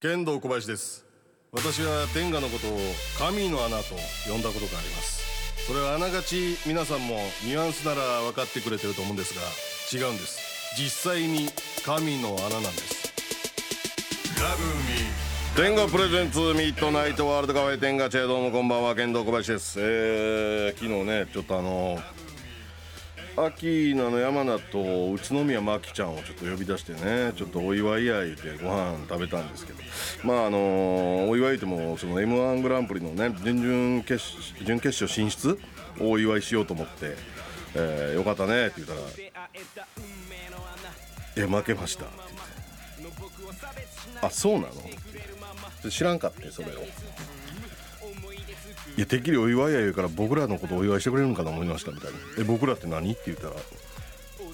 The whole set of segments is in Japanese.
剣道小林です。私は天下のことを神の穴と呼んだことがあります。それはあながち皆さんもニュアンスなら分かってくれてると思うんですが違うんです。実際に神の穴なんです。天下プレゼンツミッドナイトワールドカフェ天下チェどうもこんばんは剣道小林です。えー、昨日ねちょっとあの秋名の山名と宇都宮真紀ちゃんをちょっと呼び出してねちょっとお祝いや言うてご飯食べたんですけどまああのお祝い言うてもその m 1グランプリのね準々決準決勝進出をお祝いしようと思って「えー、よかったね」って言ったら「え負けました」って言って「あそうなの?」知らんかってそれを。いやてっきりお祝いや言うから僕らのことお祝いしてくれるんかな思いましたみたいな「え僕らって何?」って言ったら「い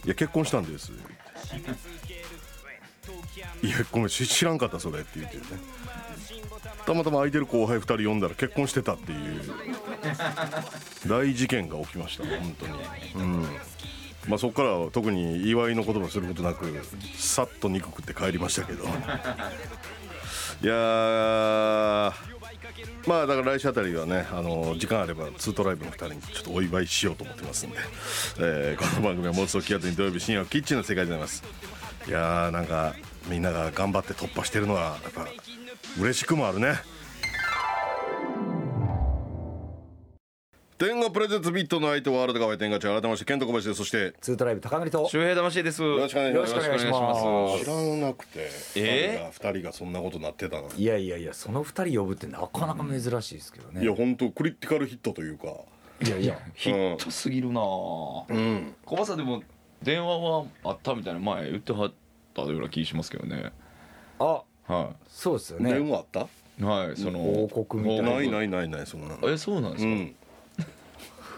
や結婚したんです」いやごめん知らんかったそれ」って言ってね。たまたま空いてる後輩2人呼んだら結婚してたっていう。大事件が起きました本当に。うん。まあそこからは特に祝いの言葉することなくさっと肉食って帰りましたけど。いやまあだから来週あたりはねあの時間あればツートライブの2人にちょっとお祝いしようと思ってますんで、えー、この番組は妄想気圧に土曜日深夜キッチンの世界でございます。いやーなんかみんなが頑張って突破してるのはやっぱ嬉しくもあるね。天狗プレゼンツビットの相手ワールドカフェ天狗チ改めましてケント小林です。そしてツートライブ高栗と。周平魂です。よろしくお願いします。よろしくお願いします。知らなくてえ2人がそんなことなってたのいやいやいやその二人呼ぶってなかなか珍しいですけどね。いや本当クリティカルヒットというか。いやいや。ヒットすぎるなぁ。うん。小林さんでも電話はあったみたいな前言ってはったような気しますけどね。あはそうですよ電ね話あった？いはいその報告みたいな。ないないないないそんなの。えそうなんですか？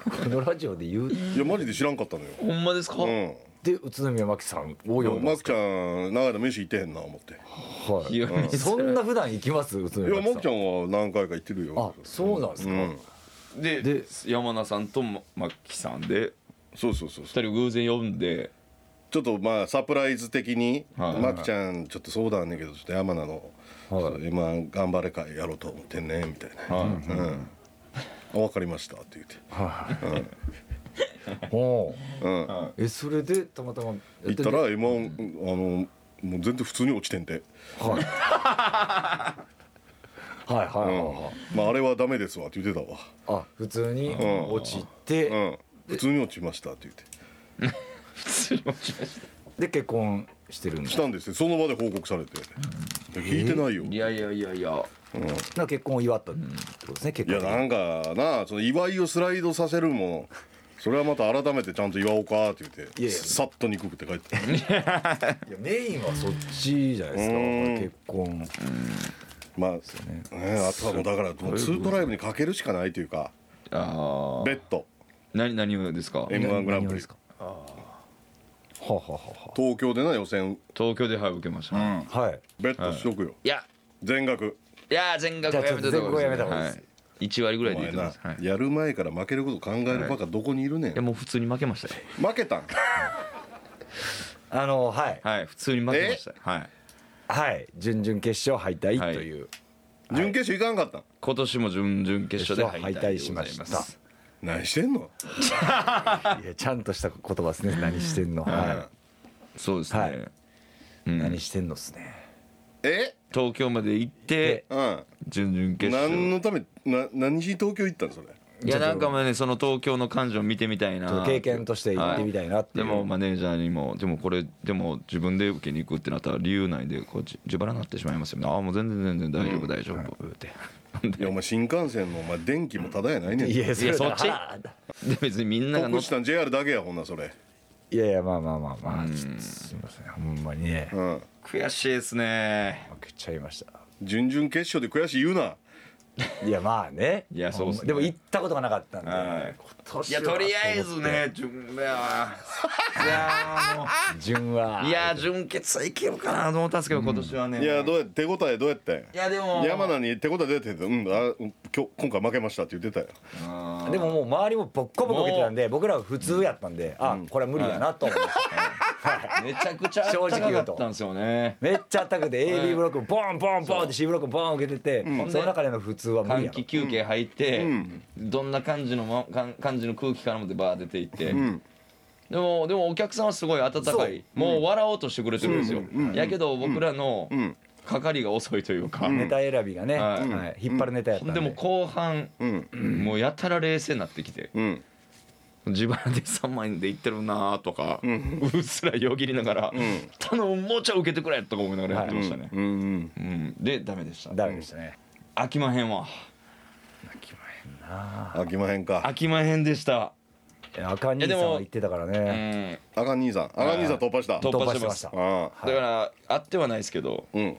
うんこのラジオで言ういやマジで知らんかったのよ。ほんまですか？うん。で宇都宮真紀さんを呼んだんですかマキちゃん長い間飯行ってへんな思って。はい。やいそんな普段行きます？宇都いや宮真紀さん。マキちゃんは何回か行ってるよ。あそうなんですか？うん。でで山名さんとマッキさんでそうそうそう二そう。人偶然呼んで。ちょっとまあサプライズ的にはい。マキちゃんちょっと相談あんねんけどちょっと山名のはい。今頑張れ会やろうと思ってんねみたいな。はうんあ分かりましたって言って。おううん。えそれでたまたま行ったら M1 あのもう全然普通に落ちてんて。はい。はいはいはいうん。はいまああれはダメですわって言ってたわ。あ普通にん。落ちて、うん。普通に落ちましたって言って。失礼しましで結婚してるんだ。したんですよ。その場で報告されて。聞いてないよ。た。いやいやいやいや。な結婚を祝ったってことですね結婚いやなんかなその祝いをスライドさせるもそれはまた改めてちゃんと祝おうかって言っていやいや。さっと肉食って帰って。いやメインはそっちじゃないですかうん。結婚。まあね。ねあとはもうだからもうツートライブにかけるしかないというか。ああ。ベッド。何何をですか？m 1グランプリ。ですか？はあ、はあ。は東京でな予選。東京ではい受けました。はい。ベッドしとくよ。いや。全額いやー全額やめたと全額やめた方がいいですはい。一割ぐらいでいいお前なと思います。はい。いやる前から負けること考えるバカどこにいるねん。やもう普通に負けましたよ。負けたん？あのはい。はい普通に負けました。よ。はい。はい。準々決勝敗退という、準決勝いかんかったん？今年も準々決勝で敗退敗退しました。何してんの？いやちゃんとした言葉ですね。何してんの、はそうですね。はい。うん。い、何してんのっすねえ？東京まで行ってうん準々決勝。何のためな何しに東京行ったんそれ？いやなんかもうねその東京の感情を見てみたいな。経験として行ってみたいなっていう、でもマネージャーにもでもこれでも自分で受けに行くってなったら理由ないでこうじ自腹になってしまいますよね。ああもう全然全然大丈夫大丈夫。って。いやお前新幹線のお前電気もただやないねん。いやそれそっち。は で別にみんなが乗っ得したん JR だけやほんなそれいやいやまあまあまあまあ、すみませんほんまにね。うん。悔しいですね。負けちゃいました。準々決勝で悔しい言うな。いやまあね。いやそうね。でも行ったことがなかったんで、はい。今年いやとりあえずね準いやいやも順は。ういや準決はいけるかなと思ったんですけど今年はね。いやどうやって手応えどうやって？いやでも。山名に手応えどうやってうんあ今日今回負けましたって言ってたよ。あーでももう周りもボッコボコ受けてたんで僕らは普通やったんで、あこれは無理だなと思いました、めちゃくちゃあったかかったんですよね。めっちゃあったくて AB ブロックボンボンボンって C ブロックボン受けてて、その中での普通は無理やろ。換気休憩入って、どんな感じのまかん感じの空気感もってバー出ていって、でもでもお客さんはすごい温かい。もう笑おうとしてくれてるんですよ、やけど僕らのん係が遅いというか、ネタ選びがね、ははい。い引っ張るネタやったんで。でも後半、うん。もうやたら冷静になってきて、うん。自腹で3万円で行ってるなとか、うっすらよぎりながら、頼むもうちょい受けてくれとか思いながらやってましたね、うん。うんうん。でダメでしたダメでしたね。飽きまへんわ。飽きまへんな。飽きまへんか。飽きまへんでした。いや赤兄さんは言ってたからうね、ん。赤兄さん。赤兄さん突破した。突破してます突ああ。だから会ってはないですけどうん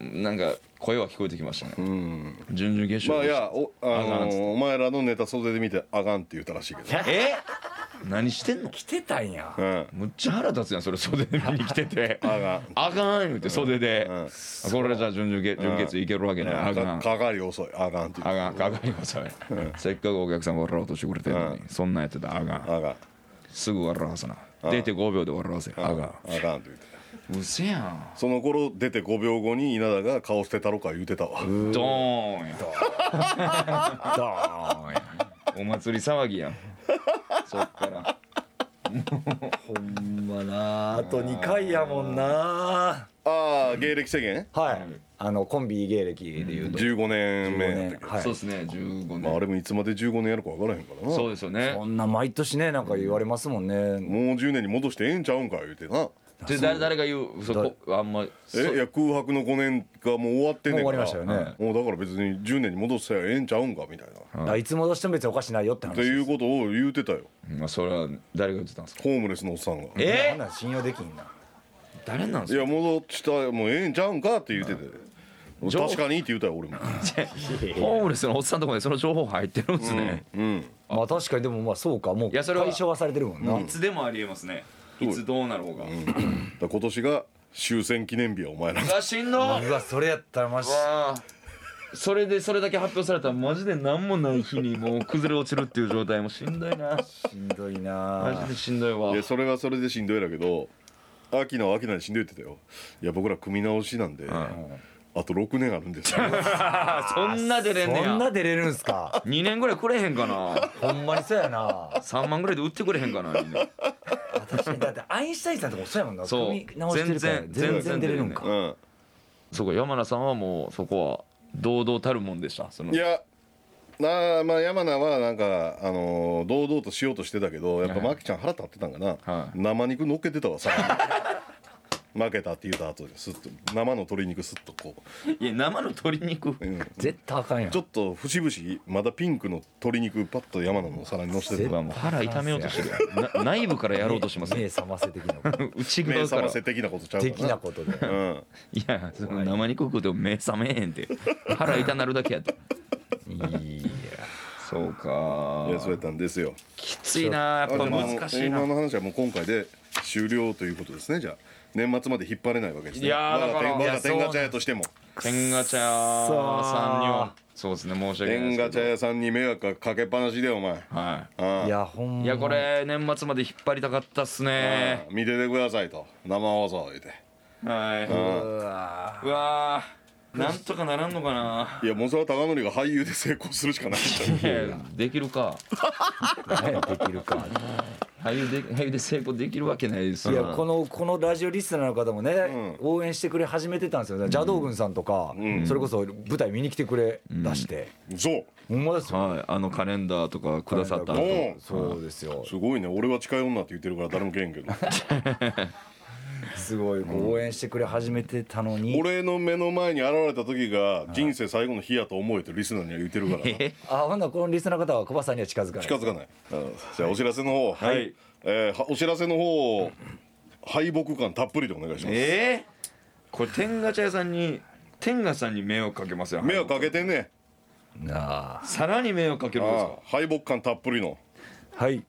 なんか声は聞こえてきましたね、うん。準々決勝まあいやおあのお前らのネタ袖で見てあかんって言ったらしいけど。え？何してんの？来てたんや。うん。むっちゃ腹立つやんそれ袖で見に来てて。あかん。あかん言うて袖で、うん。あこれじゃあ準々決準決いけるわけない、あかん。かかかり遅い。あかんって言あかん。かかりまさいせっかくお客さん笑おうとしてくれてるのに、うん。そんなんやってたらあかん。うあかん。すぐ笑わすな。出て5秒で笑わせあかん。あかんって言って。たうせやん。その頃出て5秒後に稲田が顔捨てたろか言うてたわ。ドーンや。ドーンや。お祭り騒ぎやん。そっから。ほんまな。あと2回やもんな。ああ芸歴制限？はい。あのコンビ芸歴でいうと。15年目やったけ。どはい。そうですね15年、まああれもいつまで15年やるか分からへんからな。そうですよね。こんな毎年ねなんか言われますもんね。もう10年に戻してええんちゃうんか言うてなで誰誰が言う？そこあんまそえいや空白の5年がもう終わってんねんから。もう終わりましたよね。もうだから別に10年に戻せばええんちゃうんかみたいな。あい。つ戻しても別におかしないよって話っていうことを言うてたよ。まあそれは誰が言ってたんですか？ホームレスのおっさんが。え？こんなん信用できんな。誰なんですか？いや戻したらもうええんちゃうんかって言うてて。確かにって言うたよ俺もホームレスのおっさん。のところでその情報。入ってるんですね、うんまあ確かにでもまあそうかもういやそれは解消はされてるも。んな、いつでもありえますねいつどうなろうが、だから今年が終戦記念日やお前ら。うわしんどううわそれやったらマジ。わ。それでそれだけ発表されたらマジで何もない日にもう崩れ落ちるっていう状態もしんどいな。しんどいマなジでしんどいわ。いやそれはそれでしんどいだけど秋菜は秋菜でしんどいって言ってたよ。いや僕ら組み直しなんで、あと6年あるんですよ。そんな出れんねそんなや出れるんすか？2年ぐらいくれへんかな。ほんまにそうやな。3万ぐらいで売ってくれへんかな2年確かにだってアインシュタインさんとかもそうやもんな。そう。全然全然出れるんか。全うんそこ山名さんはもうそこは堂々たるもんでした？その。いやなあまあ山名はなんか、あのー堂々としようとしてたけどやっぱマキちゃん腹立ってたんかな、はい。生肉乗っけてたわさ負けたって言った後にスッと生の鶏肉スッとこいや生の鶏肉う、うん。絶対あかんやん。ちょっと節々まだピンクの鶏肉パッと山名の皿に乗せてたうわもう腹痛めようとしてる な内部からやろうとします。目覚ませ的なこと。内目側から覚ませ的なことちゃうかな的なことで。うん。いやその生肉食うても目覚めへんって。腹痛なるだけやって。いや。そうか。いやそうやったんですよ。きついなやっぱ難しいな。今の話はもう今回で終了ということですねじゃあ年末まで引っ張れないわけですね。いやーだから我が天ガチャ屋としても。天ガチャさんにはそうですね申し訳ない天ガチャ屋さんに迷惑かけっぱなしでお前。どはああ。いやほんまいいやこれ年末まで引っ張りたかったっすね。見ててくださいと。生放送言うて。はい。うわうわー。なんとかならんのかな。いやもうそれは貴則が俳優で成功するしかない。んできるか。できるか 俳優で俳優で成功できるわけない。ですい。やこのこのラジオリスナーの方もね、応援してくれ始めてたんですよ邪道軍さんとか、それこそ舞台見に来てくれ出して、そうほんまですよはい。あのカレンダーとかくださったそうですよすごい。ね俺は近い。女って言ってるから誰もけえんけどすごい。応援してくれ始めてたのに、俺の目の前に現れた時が人生最後の日やと思えとリスナーには言ってるからあほんならこのリスナーの方は小林さんには近づかない。近づかない、うん。じゃあお知らせの方はい。えーはお知らせの方を敗北感たっぷりでお願いします。えー、これ天ガチャ屋さんに天ガさんに迷惑かけますよ迷惑かけてんね。なあ。さらに迷惑かけるんですあか？あ敗北感たっぷりの。はい、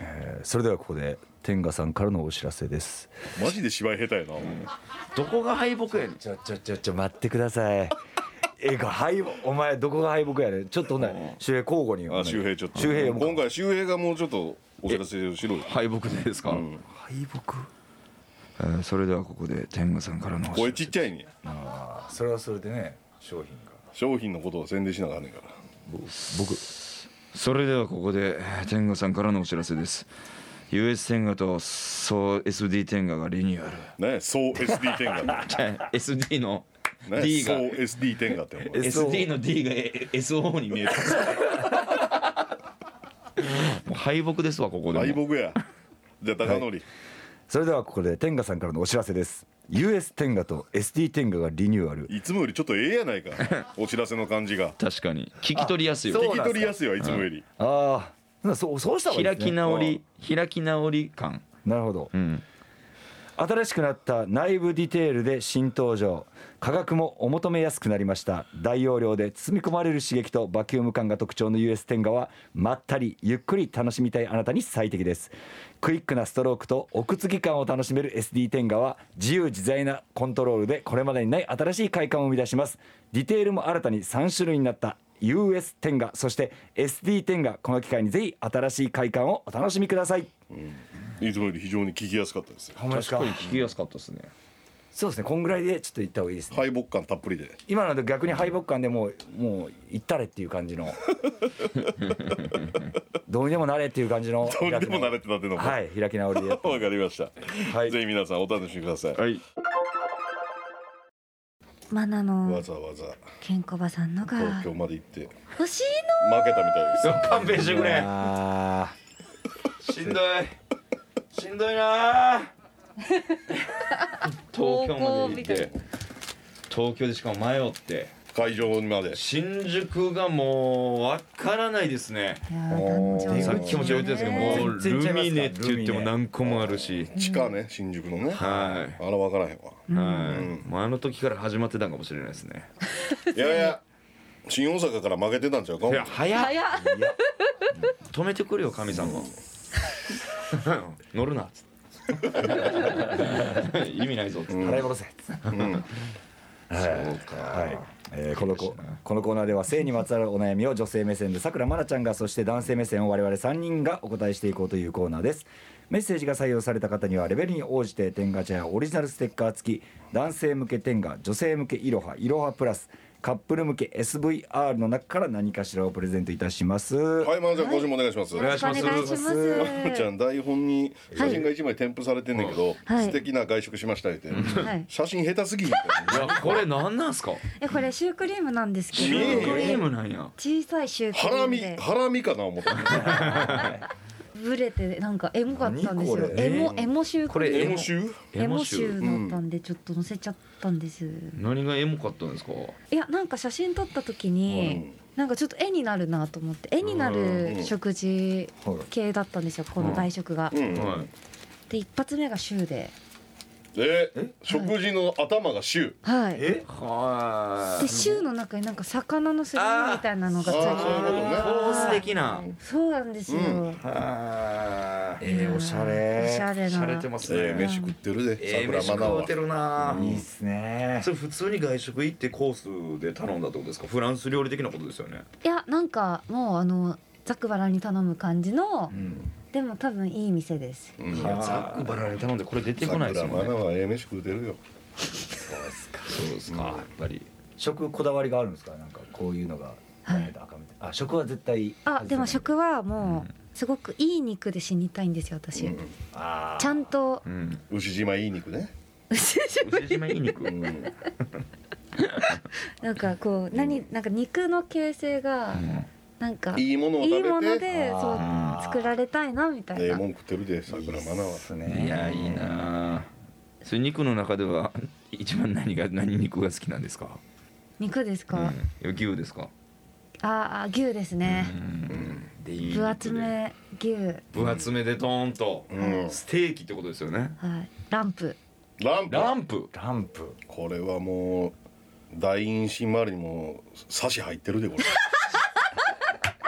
えーそれではここで天賀さんからのお知らせです。マジで芝居下手やな、どこが敗北やねん。ちょちょちょちょ待ってください。ええか敗北お前どこが敗北やねん。ちょっとほんなら周平交互にあ周平ちょっと。周平今回周平がもうちょっとお知らせしろ。よ敗北でですか、敗北？えーそれではここで天狗さんからのお知声らせちっちゃいね。あーそれはそれでね商品が。商品のことを宣伝しながらねんから。僕それではここでえー天狗さんからのお知らせです US 天狗とそう SD 天狗がリニューアル。ねそう SD 天下 SD のね D が。そう SD 天下って SD の D がえ SO に見えた もう敗北ですわここでも。敗北や。じゃあ高則それではここで天下さんからのお知らせです。US 天下と SD 天下がリニューアル。いつもよりちょっとええやないか。お知らせの感じが。確かに。聞き取りやすい聞き取りやすいわいつもより。ああそうそうした方がいいですね。開き直り開き直り感。なるほど。うん。新しくなった内部ディテールで新登場。価格もお求めやすくなりました。大容量で包み込まれる刺激とバキューム感が特徴の US テンガはまったりゆっくり楽しみたいあなたに最適です。クイックなストロークと奥突き感を楽しめる SD テンガは自由自在なコントロールでこれまでにない新しい快感を生み出します。ディテールも新たに3種類になった US テンガそして SD テンガこの機会にぜひ新しい快感をお楽しみください。いつもより非常に聞きやすかったです。確かに聞きやすかったですね。そうですねこんぐらいでちょっと言った方がいいですね。敗北感たっぷりで。今ので逆に敗北感でもうもう行ったれっていう感じの。どうにでもなれっていう感じのどうにでもなれってなってんのか。はい開き直りでやって わかりました、はい。ぜひ皆さんお楽しみください、はいマナわのざわざ。ケンコバさんのが東京まで行って。欲しい負けたみたいです。勘弁してくれ。あしんどい。しんどいな 東京まで行って。東京でしかも迷って会場まで。新宿がもうわからないですね。さっきもちょっと言ったんですけどもう全然ルミネって言っても何個もあるし。地下ね新宿のね。はあら分からへんわ。い。はいもうあの時から始まってたんかもしれないですね。いやいや新大阪から負けてたんちゃうか？いや早っ。早っ。止めてくれよ神様 乗るな。っつって意味ないぞ。っつってー払い戻せ。うん。はい、はいえーこのコこのコーナーでは性にまつわるお悩みを女性目線でさくらまなちゃんがそして男性目線を我々3人がお答えしていこうというコーナーです。メッセージが採用された方にはレベルに応じて天ガチャやオリジナルステッカー付き男性向け天ガ女性向けいろはいろはプラスカップル向け SVR の中から何かしらをプレゼントいたします、はいまなちゃん今週もお願いします。お願いしますお願いしまなちゃん台本に写真が一枚添付されてんねんけど、はい。素敵な外食しましたって、はい。写真下手すぎいやこれ何なんすか？えこれシュークリームなんですけど。見えへんよクリームなんや。小さいシュークハラミリームで。ハラミかな思った ブレてなんかエモかったんですよ。エモエモシュークリームエモシューエモシュエーだったんでちょっと載せちゃったんです、何がエモかったんですか？いやなんか写真撮った時に、なんかちょっと絵になるなと思って絵になる食事系だったんですよこの外食が。で一発目がシューで、え食事の頭がシュー。はい。え？はでシューの中になんか魚のすり身みたいなのがついてあーそういうことね。コース的な。そうなんですよ。うん。はえー、おしゃおれしゃれな。てますええね飯食ってるでええ飯桜まなは食うてるな。いいっすね。それ普通に外食行ってコースで頼んだってことですか？フランス料理的なことですよね。いやなんかもうあのざっくばらんに頼む感じの、うんでも多分いい店です。うん。ざっくばらんに頼んでこれ出てこないです桜まなもんね。はええ飯食うてるよそうですか。やっぱり。食こだわりがあるんですか？なんかこういうのがダメだ赤みたいな。あ食は絶対あでも食はもうん。うすごくいい肉で死にたいんですよ私。うん。ちゃんと。うん。牛島いい肉ね、牛島いい肉。うん、なんかこう何なんか肉の形成がなんかいいものを食べて。いいものでそう作られたいなみたいな。ええもん食ってるで桜まなはですね。いやいいな。あそれ肉の中では 一番何が何肉が好きなんですか？肉ですか、うん。牛ですか？ああ牛ですね、うん。でいい肉で。分厚め牛。はい分厚めでトーンと。うん。ステーキってことですよね。ランプ。ランプ。ランプ。ランプ。これはもう大陰唇周りにもサシ入ってるでこれ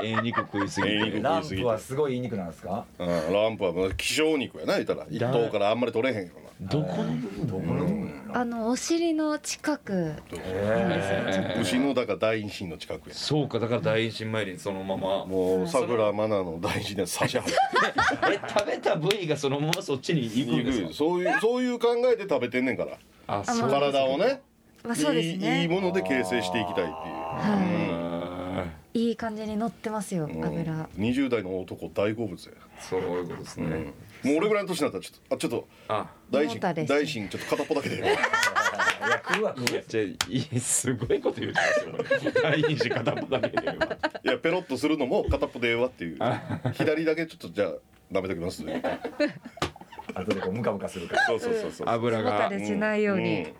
ええ肉食いすぎて。ええ肉ランプはすごいいい肉なんですか？うんランプはもう希少肉やな言ったら。一頭からあんまり取れへんよな。どこの部分？どこの部分あのお尻の近くなんですよえちょっ牛のだから大神の近くや。そうかだから大神参りにそのまま。もうさくらまなの大神で差し入 え食べた部位がそのままそっちに行くんですか？そういうそういう考えで食べてんねんから。ああまあ体をね。とまあそうですいいいいねもので形成していきたいっていう。はいいい感じに乗ってますようん。油。20代の男大好物や、そういうことですね、うん、もう俺ぐらいの年になったらちょっとあちょっとあ。大神胃もたれ大神ちょっと片っぽだけで。いや食うわ食うわじゃあいいすごいこと言ってますよ大日片っぽだけで。いやペロッとするのも片っぽでええわっていう。左だけちょっとじゃあ舐めときます。あとでこうムカムカするから。そうそうそうそう。油胃もたがれしないように。ん。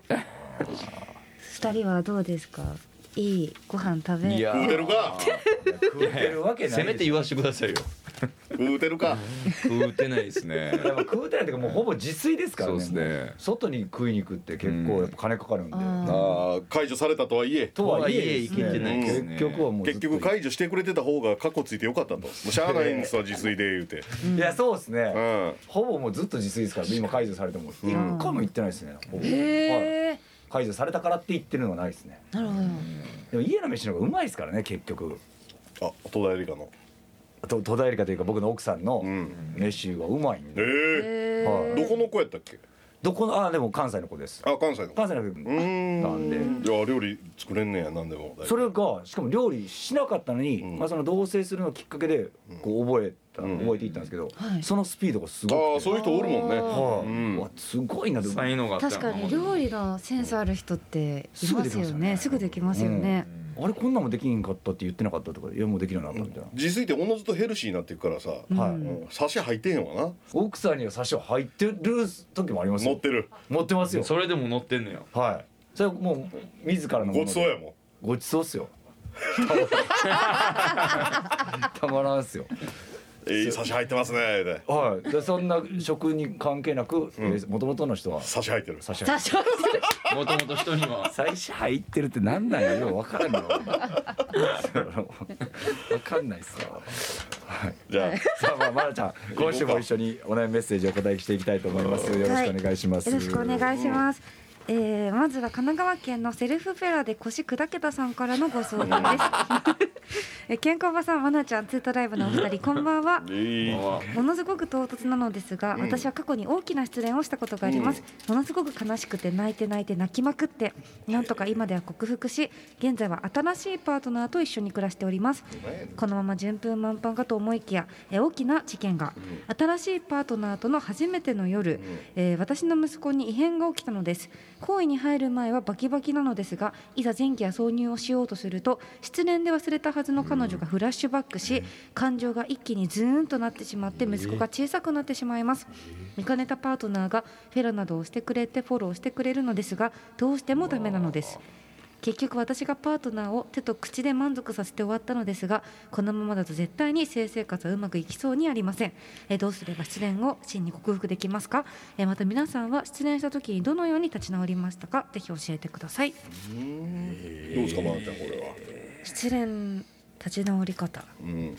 二人はどうですか？いいご飯食べいや食うてるか。食うてるわけないせめて言わしてくださいよ。食うてるか。食うてないですね。でも食うてないっていうかもうほぼ自炊ですからね。そうですね。外に食いに行くって結構やっぱ金かかるんで、あああ解除されたとはいえ。とはいえとはいえです生きてないですね。結局はもうず結っと。局解除してくれてた方がカッコついてよかったと。もうしゃあないんですわ自炊で言うて。いやそうですね、うん。ほぼもうずっと自炊ですから今解除されても。一回も行ってないですね、ほぼ。はい、へえ解除されたからって言ってるのはないですね。なるほど。でも家の飯の方がうまいですからね結局。あ戸田恵梨香の。と戸田恵梨香というか僕の奥さんのうん。飯がうまいんえで、えへはい。どこの子やったっけ？どこのあでも関西の子です。あ関西の子。関西の子うーん。なんで。いや料理作れんねや何でも。それがしかも料理しなかったのに、うん。まあ、その同棲するのきっかけでこう覚えた、うん。覚えていったんですけど、はい。そのスピードがすごくて。ああそういう人おるもんね。はい、うん。うわすごいな才能があった。確かに料理のセンスある人っていますよね。すぐできますよねあれこんなんもできんかったって言ってなかったとかいやもうできるようになったみたいな、自炊っておのずとヘルシーになっていくからさうん。はい。うん。サシ入ってんわな。奥さんには差しは入ってる時もありますよ。持ってる。持ってますよ。それでも乗ってんのよ。はい。それはもう自らのもので。ごちそうやもん。ごちそうっすよ。たまらんっすよ。えいサシ入ってますね。で。はい。でそんな食に関係なくもともとの人は。サシ入ってる。差し多少もともと人には。最初入ってるってなんなんや？よ分からんよ。分かんないっすよはい。じゃさあまあまなちゃん今週も一緒にお悩みメッセージをお答えしていきたいと思います。よろしくお願いします、よろしくお願いします。えー、まずは神奈川県のセルフフェラで腰砕けたさんからのご相談です。えー、健康ばさん、まなちゃん、ツートライブのお二人、こんばんは。ものすごく唐突なのですが、私は過去に大きな失恋をしたことがあります、ものすごく悲しくて泣いて泣いて泣きまくってなんとか今では克服し現在は新しいパートナーと一緒に暮らしております。このまま順風満帆かと思いきやえ大きな事件が、新しいパートナーとの初めての夜、えー私の息子に異変が起きたのです行為に入る前はバキバキなのですがいざ前期や挿入をしようとすると失恋で忘れたはずの彼女がフラッシュバックし感情が一気にズーンとなってしまって息子が小さくなってしまいます。見かねたパートナーがフェラなどをしてくれてフォローしてくれるのですがどうしてもダメなのです結局私がパートナーを手と口で満足させて終わったのですがこのままだと絶対に性生活はうまくいきそうにありません。えどうすれば失恋を真に克服できますか？えまた皆さんは失恋した時にどのように立ち直りましたか？ぜひ教えてください。どうですかまなちゃんこれは。失恋立ち直り方。うん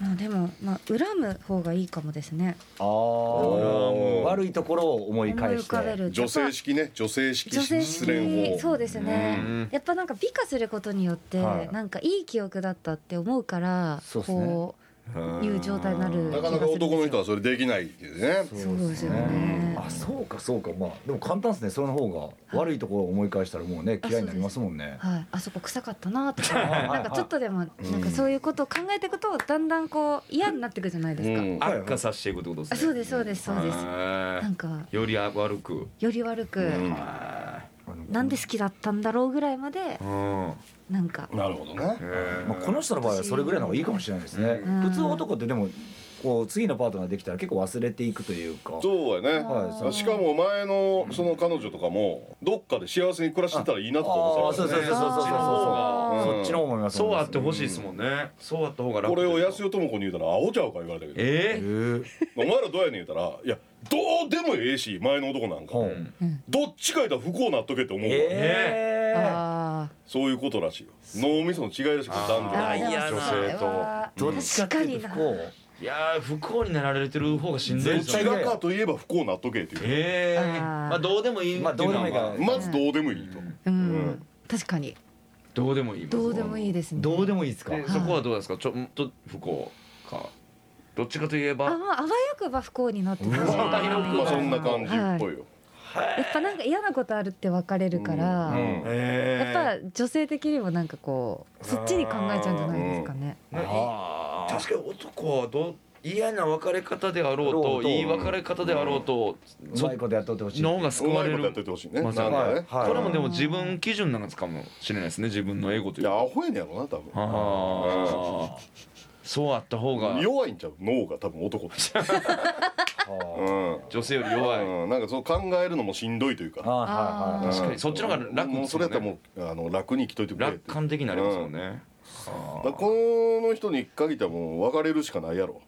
まあでもまあ恨む方がいいかもですね。あー。悪いところを思い返して。かべる。女性式ね。女性式女性失恋法。式そうですね。うん。やっぱなんか美化することによって、はい。なんかいい記憶だったって思うからそうっすね。こういう状態になるなかなか男の人はそれできないっていうね。そうですよね。あそうかそうか。まあでも簡単ですね。その方が悪いところを思い返したらもうねあ嫌いになりますもんね。はい、あそこ臭かったなとか。はいなんかちょっとでもなんかそういうことを考えていくとだんだんこう嫌になっていくじゃないですか、うん。悪化させていくってことですあねそうですそうですそうです。へなんかーより悪く。より悪く、うん。なんで好きだったんだろうぐらいまでうんなんか。なるほどね。まあ、この人の場合はそれぐらいの方がいいかもしれないですね、うん。普通男ってでもこう次のパートナーできたら結構忘れていくというか。そうやね、はいしかも前のその彼女とかもどっかで幸せに暮らしてたらいいなとか思ってたからね。そうそうそうそうそう。そっちの方も思いますそうあってほしいですもんね。そうあった方が楽これを安代智子に言うたらアホちゃうか言われたけど。ええー。お前らどうやねん言うたらいやどうでもええし前の男なんか。どっちか言ったら不幸なっとけって思うわ、えー。あそういうことらしいよ。脳みその違いらしくて男女。ーあーでも嫌なそれはどっちかっていうと不幸いやー不幸になられてる方がしんどいどですよねちらかといえば不幸なっとけっていう。ええまあどうでもいい。っていうのはまあどうでもいいまずどうでもいいと。うん。確かに。どうでもいいどうでもいいですね。どうでもいいですか？でそこはどうですか？ちょっと不幸か。どっちかといえあばまああわよくば不幸になってまあそんな感じっぽいよやっぱなんか嫌なことあるって別れるから、うんやえっぱ女性的にもなんかこうそっちに考えちゃうんじゃないですかね。確かに男はどう嫌な別れ方であろうろうとといい別れ方であろうとそうまいことやっとってほしい。の方がう救われまいことやっとるいてほしいね。まさになんかねはい。これもでも自分基準なんかもしれないですね。自分のエゴというか。いやアホやねんやろな多分。ああそうあった方が。弱いんちゃう？脳が多分男って。うん。女性より弱い。うん。なんかそう考えるのもしんどいというか。あーはいはいはい。確かにそっちの方が楽もうですもんねそれやったらもうあの楽に生きといてくれって。楽観的になりますもんね。この人に限ってはもう別れるしかないやろ、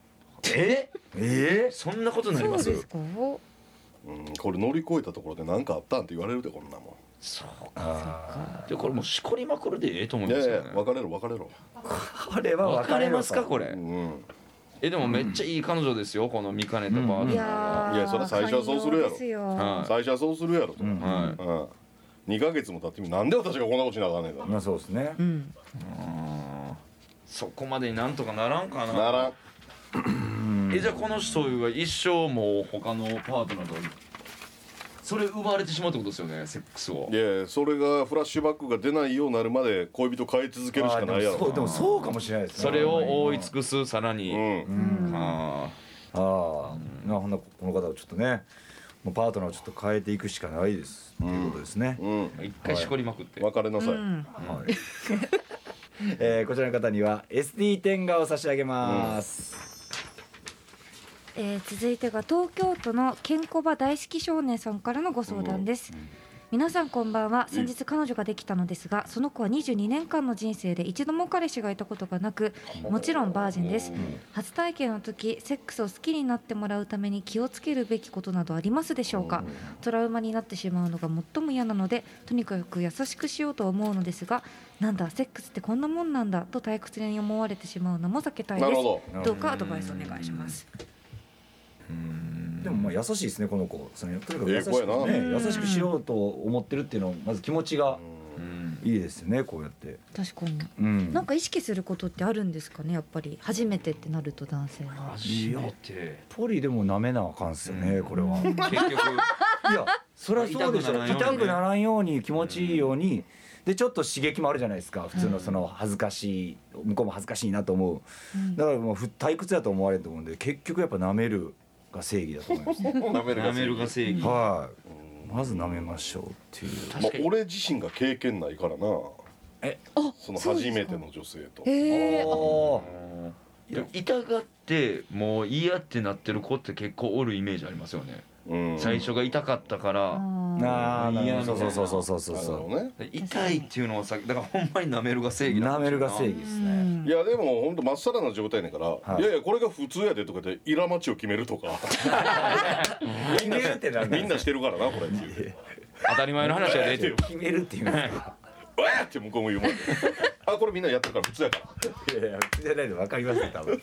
え？え？そんなことになります？そうですか？うん、これ乗り越えたところで何かあったんって言われるでこんなもそうあでこれもうしこりまくるでええと思いやいですよね。や別れろ別れろ。ーこれは別れますか？これ？うん。えでもめっちゃいい彼女ですよこの見かねたパートナーいやーいやそれ最初はそうするやろ。はい。最初はそうするやろと、うん。はうん。2ヶ月も経ってみなんで私がこんなことしなあかんねんだまあそうですね。うん。いそこまでになんとかならんかな。ならん。えじゃあこの人は一生もう他のパートナーとそれ奪われてしまうってことですよねセックスを。いやいやそれがフラッシュバックが出ないようになるまで恋人変え続けるしかないやろ。そうでもそうかもしれないですね。それを覆い尽くすさらに、うん。うん。あああなほんなこの方をちょっとねもうパートナーをちょっと変えていくしかないですっていうことですね、うん。あ一回しこりまくって、別れなさい、うん。はい。えーこちらの方には SD 天下を差し上げます、えー続いてが東京都のケンコバ大好き少年さんからのご相談です、皆さんこんばんは。先日彼女ができたのですがその子は22年間の人生で一度も彼氏がいたことがなくもちろんバージンです。初体験の時セックスを好きになってもらうために気をつけるべきことなどありますでしょうか？トラウマになってしまうのが最も嫌なのでとにかく優しくしようと思うのですがなんだセックスってこんなもんなんだと退屈に思われてしまうのも避けたいです。どうかアドバイスお願いしますでもまあ優しいですねこの子。そのとにかく優しく,、ね、優しくしようと思ってるっていうのはまず気持ちがうん。いいですよねこうやって、確かに。うん、なんか意識することってあるんですかねやっぱり初めてってなると男性は。初めて。ポリでも舐めなあかんっすよね、これは。結局。いやそれはそうでしょ。痛くならんように。ね痛くならんように気持ちいいように、でちょっと刺激もあるじゃないですか普通のその恥ずかしい向こうも恥ずかしいなと思う。うん。だからもうふ退屈だと思われると思うんで結局やっぱ舐めるが正義だと思います。舐める舐めるが正義。はい。まず舐めましょうっていう。まあ、俺自身が経験ないからな。え？その初めての女性と。へえ。あー。でも痛がってもう嫌ってなってる子って結構おるイメージありますよね、うん最初が痛かったからああそうそうそうそうそうそう。なるそほどね痛いっていうのはさだからほんまに舐めるが正義舐めるが正義義ですね。いやでも本当まっさらな状態やねんから、はい。い、やいやこれが普通やでとかでイラマチを決めるとか。決めるってなんだみんなしてるからなこれっていう。当たり前の話やで。って決めるっていううわーって向こうも言うもん あこれみんなやってるから普通やから。いやいや口じゃないで分かりますよ多分。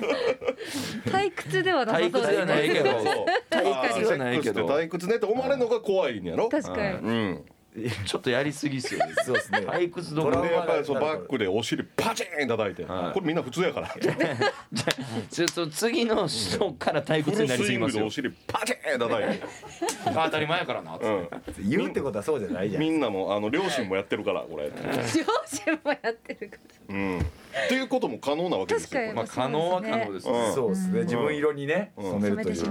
退屈ではなさそう退屈ではないけど。そう退屈じゃないけど。退屈ねって思われるのが怖いんやろ確かにうん ちょっとやりすぎっすよね。そうですね。退屈どころ。トラウマでやっぱりそうバックでお尻パチン叩いて、はい。これみんな普通やから。ちょっと次の人から退フ屈になりすぎますよグでお尻パチン叩いて、当たり前やからなっつって。うん、言うってことはそうじゃないじゃん。みんなもあの両親もやってるからこれ、両親もやってるかうん、っていうことも可能なわけですよ。まあ可能は可能ですね。うん。そうですね。自分色にねうん染めるという。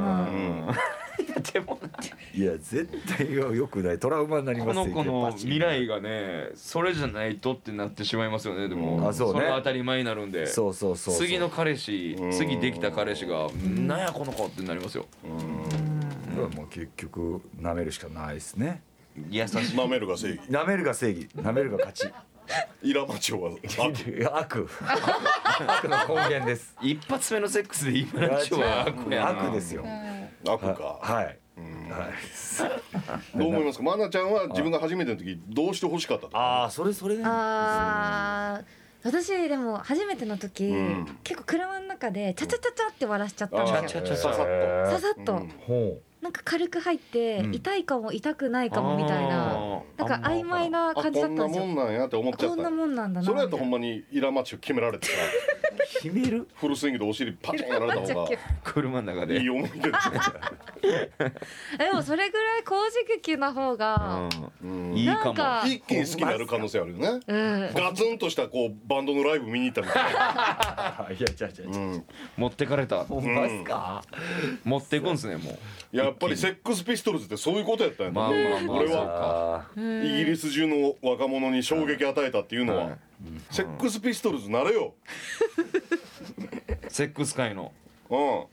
でも いや絶対よくない。トラウマになりますよこの子の未来がねそれじゃないとってなってしまいますよねでも。あそうね。れが当たり前になるんで。そうそうそう次の彼氏うん。次できた彼氏が「なんやこの子」ってなりますよ。これはもう結局舐めるしかないですね。優しい。舐めるが正義。舐めるが正義。舐めるが勝ちイラマチョはあ 悪。悪の根源です。一発目のセックスで今の人は悪やな。悪ですよ。悪か、はい。うん。はい。どう思いますか？マナちゃんは自分が初めての時どうして欲しかったとああそれそれね。あー。私でも初めての時、うん。結構車の中でチャチャチャチャって割らしちゃったんですよ。チャチャささっささっと、うん。ほなんか軽く入って、うん。痛いかも痛くないかもみたいなあなんか曖昧な感じだこんなんったですよもんなんやって思っちゃこんなったもんなんだなそれやとほんままにイラマッチを決められてさう 決める？フルスイングでお尻パチンやられた方が 車の中で。いい思い出ですね。でもそれぐらい高刺激な方がうん。いいかも。なんか一気に好きになる可能性あるよね。うん。ガツンとしたこうバンドのライブ見に行ったみたいな、あいやじゃじゃうん、持ってかれた。ほん。まっすか持っていくんすねもう。やっぱりセックスピストルズってそういうことやったんやとまあ思うまあまあ。俺は。イギリス中の若者に衝撃与えたっていうのは、はい。セックスピストルズなれよ、セックス界の。うん、お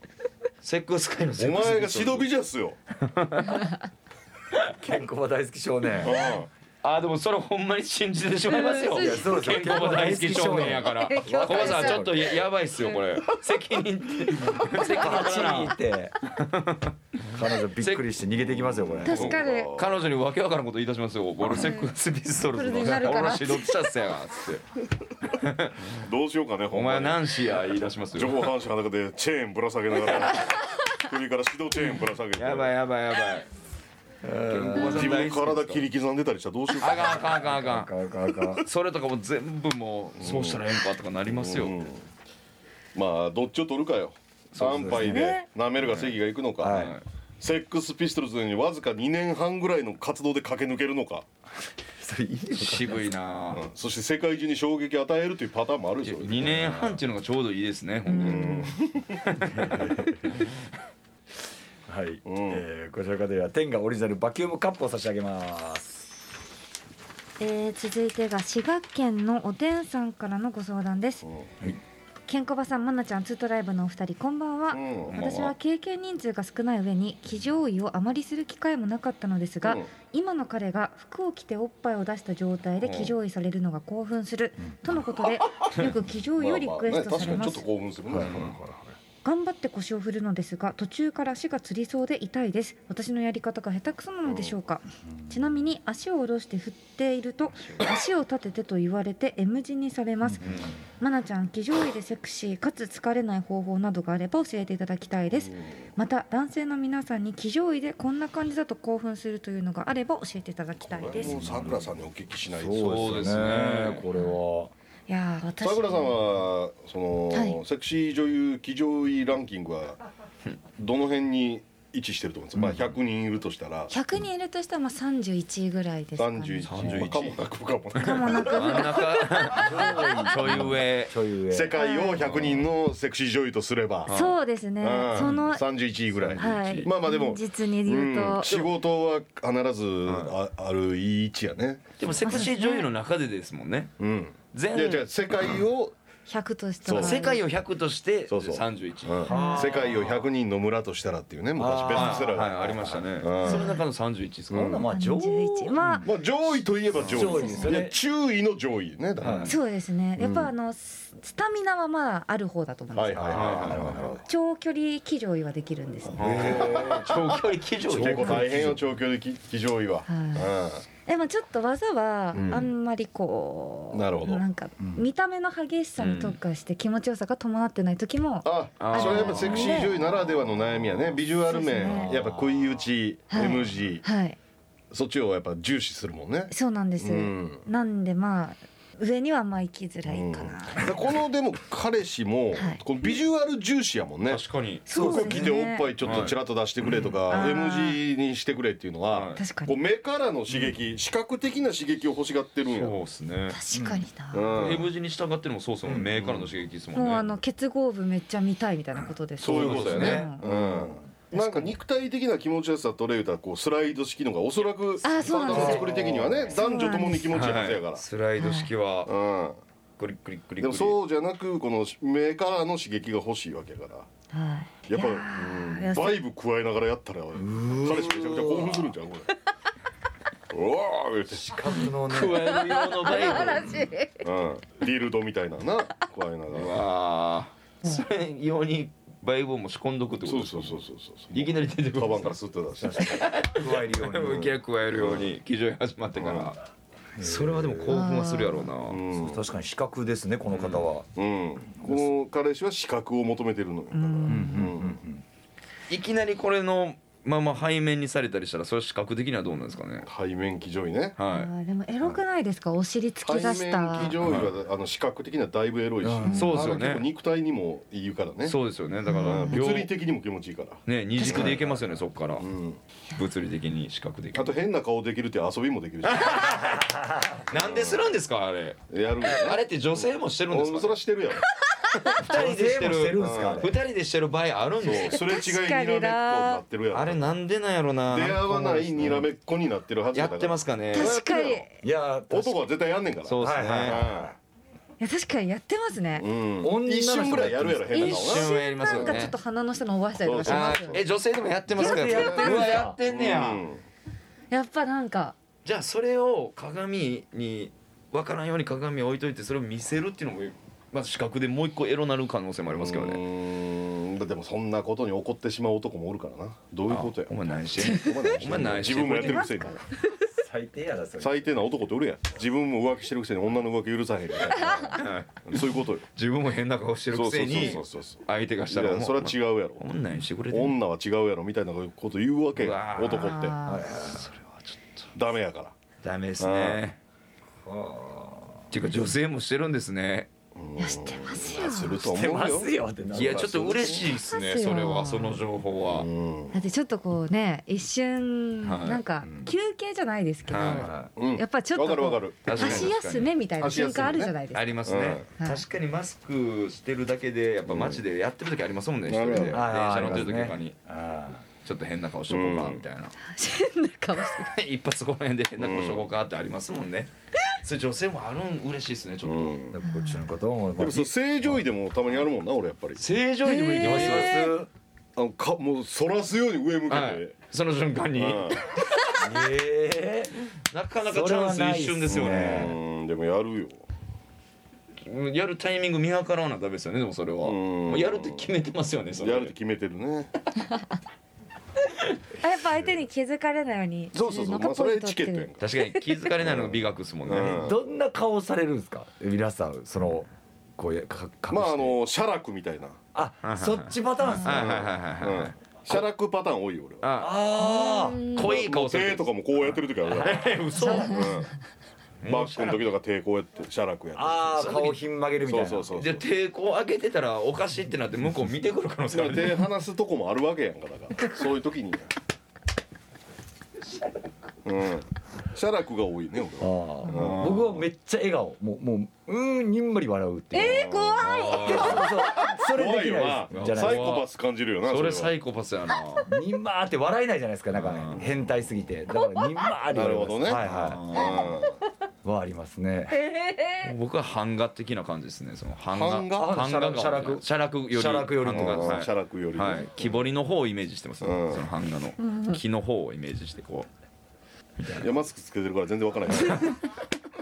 セックス界のセックス前がシドビジャスよ、ー 健康は大好き少年。うんあーでもそれほんまに信じてしまいますよ。いやそうですよ健康大好き少年やから。小林さんちょっとややばいっすよこれ。責任って。責任8取らな人いて。彼女びっくりして逃げていきますよこれ。確かに彼女にわけわからんこと言い出しますよ。俺セックスピストルズの。これになるから。俺シドピシャスやがつってどうしようかねほお前んまに。ナンシーや言い出します上よ半身裸でチェーンぶら下げながら首から指導チェーンぶら下げて。やばいやばいやばい自分の体切り刻んでたりしたらどうしようか。あかんあかんあかんあかあかん。あかんあかんんそれとかも全部もうそうしたらええんかとかなりますよ。うん。まあどっちを取るかよ。安牌で舐めるが正義がいくのか、はい。セックスピストルズにわずか2年半ぐらいの活動で駆け抜けるのか、渋いな。うん。そして世界中に衝撃を与えるというパターンもあるでしょ2年半っていうのがちょうどいいですね本 はい、うん。えーこちらからは天がオリジナルバキュームカップを差し上げます。えー続いてが滋賀県のおでんさんからのご相談です。うん。ケンコバさん、マナちゃん、ツートライブのお二人、こんばんは。うん私は経験人数が少ない上に騎乗位をあまりする機会もなかったのですが、うん。今の彼が服を着ておっぱいを出した状態で騎乗位されるのが興奮する、とのことで よく騎乗位をリクエストされます。まあまあね確かにちょっと興奮するね、頑張って腰を振るのですが途中から足がつりそうで痛いです。私のやり方が下手くそなのでしょうか、ちなみに足を下ろして振っていると足を。立ててと言われて M 字にされます、まなちゃん騎乗位でセクシーかつ疲れない方法などがあれば教えていただきたいです、また男性の皆さんに騎乗位でこんな感じだと興奮するというのがあれば教えていただきたいです。さくらさんにお聞きしないと。そうですねこれはいやー私さくらさんはその、はい。セクシー女優騎乗位ランキングは どの辺に位置してると思うんですか、まあ100人いるとしたら。100人いるとしたらまあ31位ぐらいですかね。31 31まあかもなく。不可もなくかもなく。真ん中ちょい上ちょい上世界を100人のセクシー女優とすれば、そうですね。うん。その31位ぐらい、はい。まあまあでも実に言うと、うん。仕事は必ずああるいい位置やね。でもセクシー女優の中でですもんね。うん全いや違う世界を、100としたら。世界を100としてそうそう。31うん。世界を100人の村としたらっていうね昔ベストセラー。はいがありましたね。うん。その中の31ですか？ほん。ならまあ上31まあ、まあ上位といえば上位。上位ですよね。いや中位の上位ねだから、はい。そうですね。やっぱあの、ススタミナはまだある方だと思います、はいはいはいは長距離騎乗位はできるんですね、長距離騎乗い結構大変よ。長距離騎騎乗位は、でもちょっと技はあん。んまりこう、なるほど。んか見た目の激しさに特化して気持ちよさが伴ってない時も、ああーそれやっぱセクシー女優ならではの悩みやね。ビジュアル面ね。やっぱ食い打ち、はい。M 字はい。そっちをやっぱ重視するもんね。そうなんです、うん。なんでまあ上にはまあ行きづらいかな、でこのでも彼氏も、はい。このビジュアル重視やもんね。確かに。そうですね。おっぱいちょっとちらっと出してくれとか、うん M 字にしてくれっていうのは、はい。確かに。こう目からの刺激、視覚的な刺激を欲しがってるんや。そうですね。確かにな、うん。M 字に従ってるのもそうそう目からの刺激ですもんね。もうあの結合部めっちゃ見たいみたいなことですそういうことだよね。ううんん。なんか肉体的な気持ちよさとれるとこうスライド式のがおそらくあそうなんですよ体の作り的にはね男女ともに気持ちいいはずやかはいスライド式はら。うん。クリックリックリックリでもそうじゃなくこの目からの刺激が欲しいわけやから。はいやっぱうんバイブ加えながらやったら彼氏めちゃくちゃ興奮するんじゃんこれ。うわー言うて。角のね加える用のバイブ話うん。ディルドみたいなな加えなうがら。わーそれ用にバイブをも仕込んどくってことですかそうそうそうそうそう。いきなり出てくる。カバンからスッと出して。加えるようにいき加えるように。騎乗位始まってから。それはでも興奮はするやろうな。うん。確かに資格ですねこの方は、うん、この彼氏は資格を求めてるのよ。だから、うん。いきなりこれのまま背面にされたりしたらそれ視覚的にはどうなんですかね。背面騎乗位ね。はあーでもエロくないですか？お尻突背き出した。面騎乗位は、あの視覚的にはだいぶエロいし、うん。そうですよね。あれ結構肉体にもいいからね。いそうですよね。だからうん。両物理的にも気持ちいいから、ね二軸でいけますよねそこから。うん、物理的に視覚的に。あと変な顔できるっていう遊びもできるし。なんでするんですかあれ。やるあれって女性もしてるんですそかれはしてるやろ。二人でしてるんるですかあれ二人でしてる場合あるんですそうすれ違いにらめっこになってるやろ。あれなんでなんやろな。出会わないにらめっこになってるはずやだから。ってますかね。確かに。いいや男は絶対やんねんから。そうですね、はいはいや確かにやってますね、うん。一瞬ぐらいやるやろ変な一顔一瞬やりますよね。瞬なんかちょっと鼻の下伸ばしたりとか。しあますよーえ女性でもやってますかやってるやってんねや、なうん。やっぱなんか。じゃあそれを鏡に分からんように鏡を置いといてそれを見せるっていうのもまず視覚でもう一個エロなる可能性もありますけどうねでもそんなことに怒ってしまう男もおるからな。どういうことや。お前何し。てお前何お前何し。て自分もやってるくせに。最低やなそれ。最低な男っておるやん。自分も浮気してるくせに女の浮気許さへんみたい。なそういうことよ。自分も変な顔してるくせにそうそうそうそう相手がしたいらそれは違うやろ。お前何してくれ女は違うやろみたいなこと言うわけ男って。あダメやから。ダメですね。っていうか女性もしてるんですね。ーいや知ってますよ。すると思出うよ。ますよってないやちょっと嬉しいですねそれはその情報は。うん。だってちょっとこうね一瞬はい。なんか休憩じゃないですけど、はうん。やっぱちょっとこうわかるわかる。確かに。箸休めみたいな瞬間あるじゃないですか。ありますね、うん。確かにマスクしてるだけでやっぱ街でやってる時ありますもんね、うん一人で。電車乗ってる時とかに。あちょっと変な顔しとこうかみたいな、変な顔して一発この辺で変な顔しとこうかってありますもんね、それ女性もあるん嬉しいですねちょっと、うん。あこっちのこともでもそう正常位でもたまにあるもんな俺やっぱり。正常位でもいけますよ、へあのかもう反らすように上向けはいて、その瞬間に、うん。えなかなかチャンス一瞬ですよね。うんでもやるよ。やるタイミング見計らわなダメですよねでもそれは。うん。もうやるって決めてますよねそれやるって決めてるねあやっぱ相手に気づかれないようにそうそうそう。まあそれチケットやんか。確かに気づかれないのが美学ですもんね、うん。どんな顔されるんですか？皆さんそのこういうか隠して。まああの写楽みたいな、あそっちパターンっすね。はいはいはいはいはい、うん、写楽パターン多いよ俺は。ああうん濃い顔する手とかもこうやってる時あるから、嘘。うん、バックの時とか手こうやって写楽やってああ顔ひん曲げるみたいな。そうそうそうで抵抗開けてたらおかしいってなって向こう見てくる可能性あるだから手離すとこもあるわけやんかだから。そういう時に。うん。写楽が多いね俺あはー僕はめっちゃ笑顔。もうもううーんにんまり笑うっていう。えー、怖い。それでき怖いよな。ないでサイコパス感じるよなそれはサイコパスやな。にんまーって笑えないじゃないですかなん。か変態すぎて。だからにんまーってなるほどね。はいはういはありますね。僕は版画的な感じですね。その版画。版画？版画が写楽写楽より。写楽より写楽よりね。はい。木彫りの方をイメージしてますね。うん。その版画の。木の方をイメージしてこいやマスクつけてるから全然わからない。なんか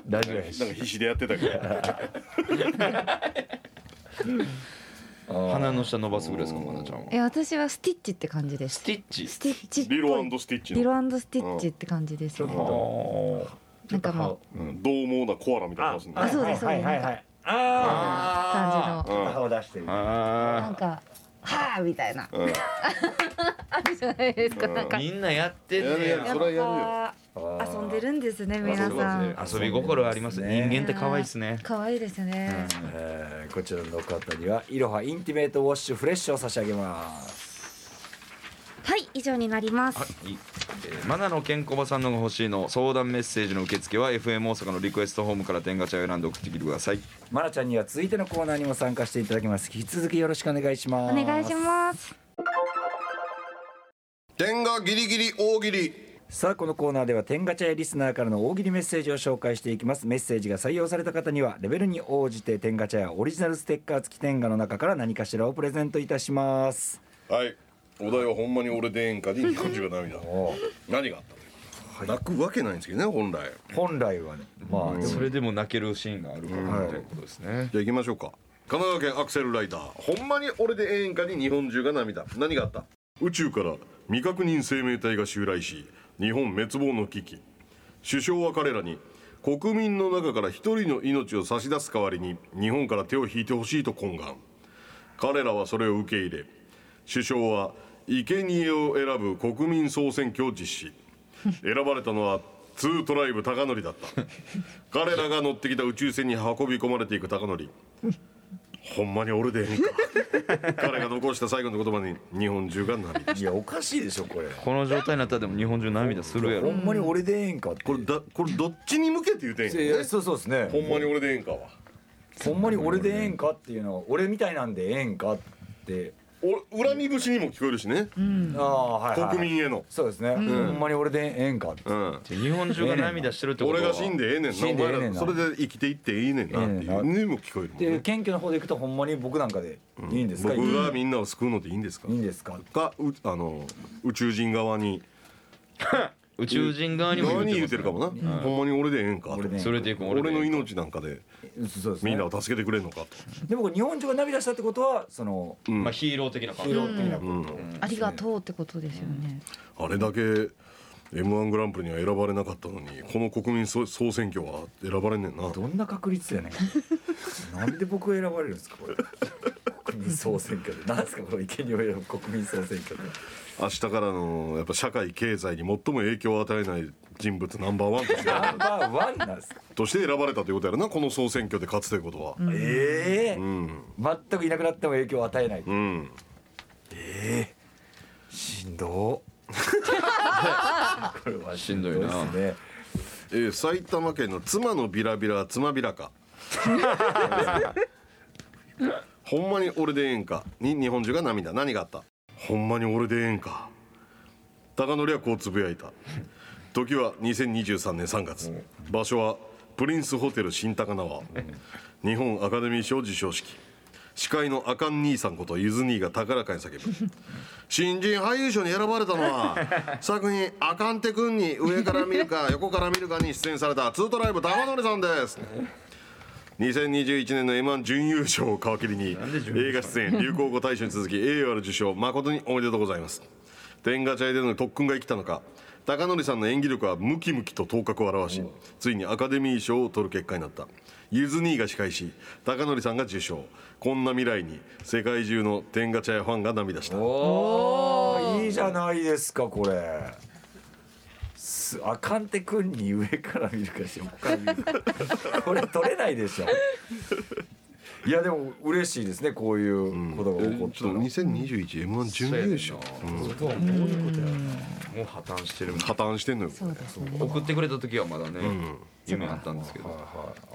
大丈夫です。必死でやってたけど。う 鼻の下伸ばすぐらいですかまなちゃんは。え私はスティッチって感じです。スティッチ。スティッチ。リロスティッチ。リの、ロスティッチって感じですねあなんかもううん、獰猛なコアラみたいな顔するあそうですはいはいはい。ああ感じの。うん。顔出してるあなんかはあみたいな。うん。あるじゃないですかうん。なんか。みんなやってんねやるやる。やそれはやるよ。遊んでるんですね皆さん。遊び心あります人間って可愛いですね。可愛いですね。えーこちらの方にはイロハインティメートウォッシュフレッシュを差し上げますはい以上になります。はい、えーマナのケンコバさんのが欲しいの相談メッセージの受付は FM 大阪のリクエストフォームからテンガ茶屋を選んで送ってきてください。マナちゃんには続いてのコーナーにも参加していただきます。引き続きよろしくお願いします。お願いします。点がギリギリ大喜利。さあこのコーナーでは天ガチャやリスナーからの大喜利メッセージを紹介していきます。メッセージが採用された方にはレベルに応じて天ガチャやオリジナルステッカー付き天ガの中から何かしらをプレゼントいたします。はいお題はほんまに俺でええんかで日本中が涙。何があったの？泣くわけないんですけどね本来。本来はね。まあそれでも泣けるシーンがあるからはい。ということですね。じゃあ行きましょうか。神奈川県アクセルライター。ほんまに俺でええんかに日本中が涙。何があった？宇宙から未確認生命体が襲来し日本滅亡の危機。首相は彼らに国民の中から一人の命を差し出す代わりに日本から手を引いてほしいと懇願。彼らはそれを受け入れ首相は生贄を選ぶ国民総選挙を実施。選ばれたのはツートライブ高則だった。彼らが乗ってきた宇宙船に運び込まれていく高則。ほんまに俺でええんか。彼が残した最後の言葉に日本中が涙いやおかしいでしょこれ。この状態になったらでも日本中涙するやろ。ほんまに俺でええんかってこれだこれどっちに向けて言うてんやそうそうですね。ほんまに俺でええんかは。ほんまに俺でええんかっていうのは俺みたいなんでええんかってお恨み節にも聞こえるしね、ああはいはい国民への、そうですね、ほんまに俺でええんかって。うん、日本中が涙してるってことは。俺が死んでええねんな。死んでええねんな。お前らそれで生きていっていいねんなっていう。にも聞こえるもんでね謙虚な方でいくとほんまに僕なんかでいいんですか、い僕がみんなを救うのでいいんですか？いんですか？かうあの宇宙人側に 宇宙人側にも側に言言うてるかもな、ほんまに俺でええんかそれでいく俺ので命なんかで。みんなを助けてくれんのか。と、でもこれ日本中が涙したってことはそのうん。まあヒーロー的な感じ。ヒーロー的なこと、うん。ありがとうってことですよね。あれだけ m 1グランプリには選ばれなかったのにこの国民総総選挙は選ばれんねんな。どんな確率やねん。なんで僕が選ばれるんですかこれ。国民総選挙で。なんですかこの生贄を選ぶ国民総選挙で明日からのやっぱ社会経済に最も影響を与えない人物ナンバーワンとして。ナンバーワンなんです。かとして選ばれたということやろなこの総選挙で勝つということは。ええうん全くいなくなっても影響を与えない、うん。ええしんど。これはしんどいな。ですねえー埼玉県の妻のビラビラ妻ビラか。ほんまに俺でええんか。に日本中が涙。何があった？ほんまに俺でええんか。高則はこうつぶやいた。時は2023年3月場所はプリンスホテル新高輪。日本アカデミー賞授賞式。司会のあかん兄さんことゆず兄が高らかに叫ぶ。新人俳優賞に選ばれたのは作品「あかんてくん」に上から見るか横から見るかに出演されたツートライブ高則さんです。2021年の m 1準優勝を皮切りに映画出演流行語大賞に続き栄誉ある受賞誠におめでとうございます。天下茶屋での特訓が生きたのか高則さんの演技力はムキムキと頭角を現しついにアカデミー賞を取る結果になった。ゆず兄が司会し高則さんが受賞。こんな未来に世界中の天下茶屋ファンが涙した。おー。いいじゃないですかこれすあかんてくんに上から見るか横から見るか。これ取れないでしょ。いやでも嬉しいですね。こういうことが起こったちょっと 2021M1 準優勝。そうやねんな。もう破綻してる。破綻してんのよ。送ってくれた時はまだね夢あったんですけど。はいは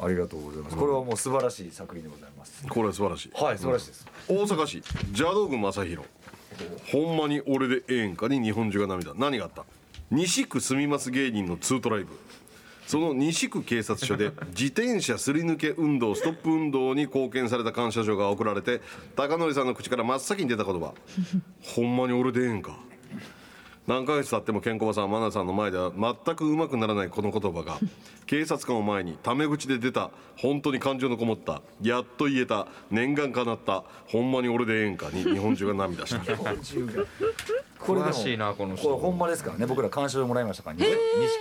い。ありがとうございます。これはもう素晴らしい作品でございます。これは素晴らしい。はい素晴らしいです。大阪市邪道具正弘ほんまに俺でええんかに日本中が涙。何があった？西区住みます芸人のツートライブ。その西区警察署で 自転車すり抜け運動ストップ運動に貢献された感謝状が送られて高則さんの口から真っ先に出た言葉「ほんまに俺でええんか」何ヶ月経ってもケンコバさんマナさんの前では全くうまくならないこの言葉が 警察官を前にタメ口で出た本当に感情のこもったやっと言えた念願かなったほんまに俺でええんかに日本中が涙したこれ詳しいなこの人。これほんまですからね僕ら感謝状もらいましたから西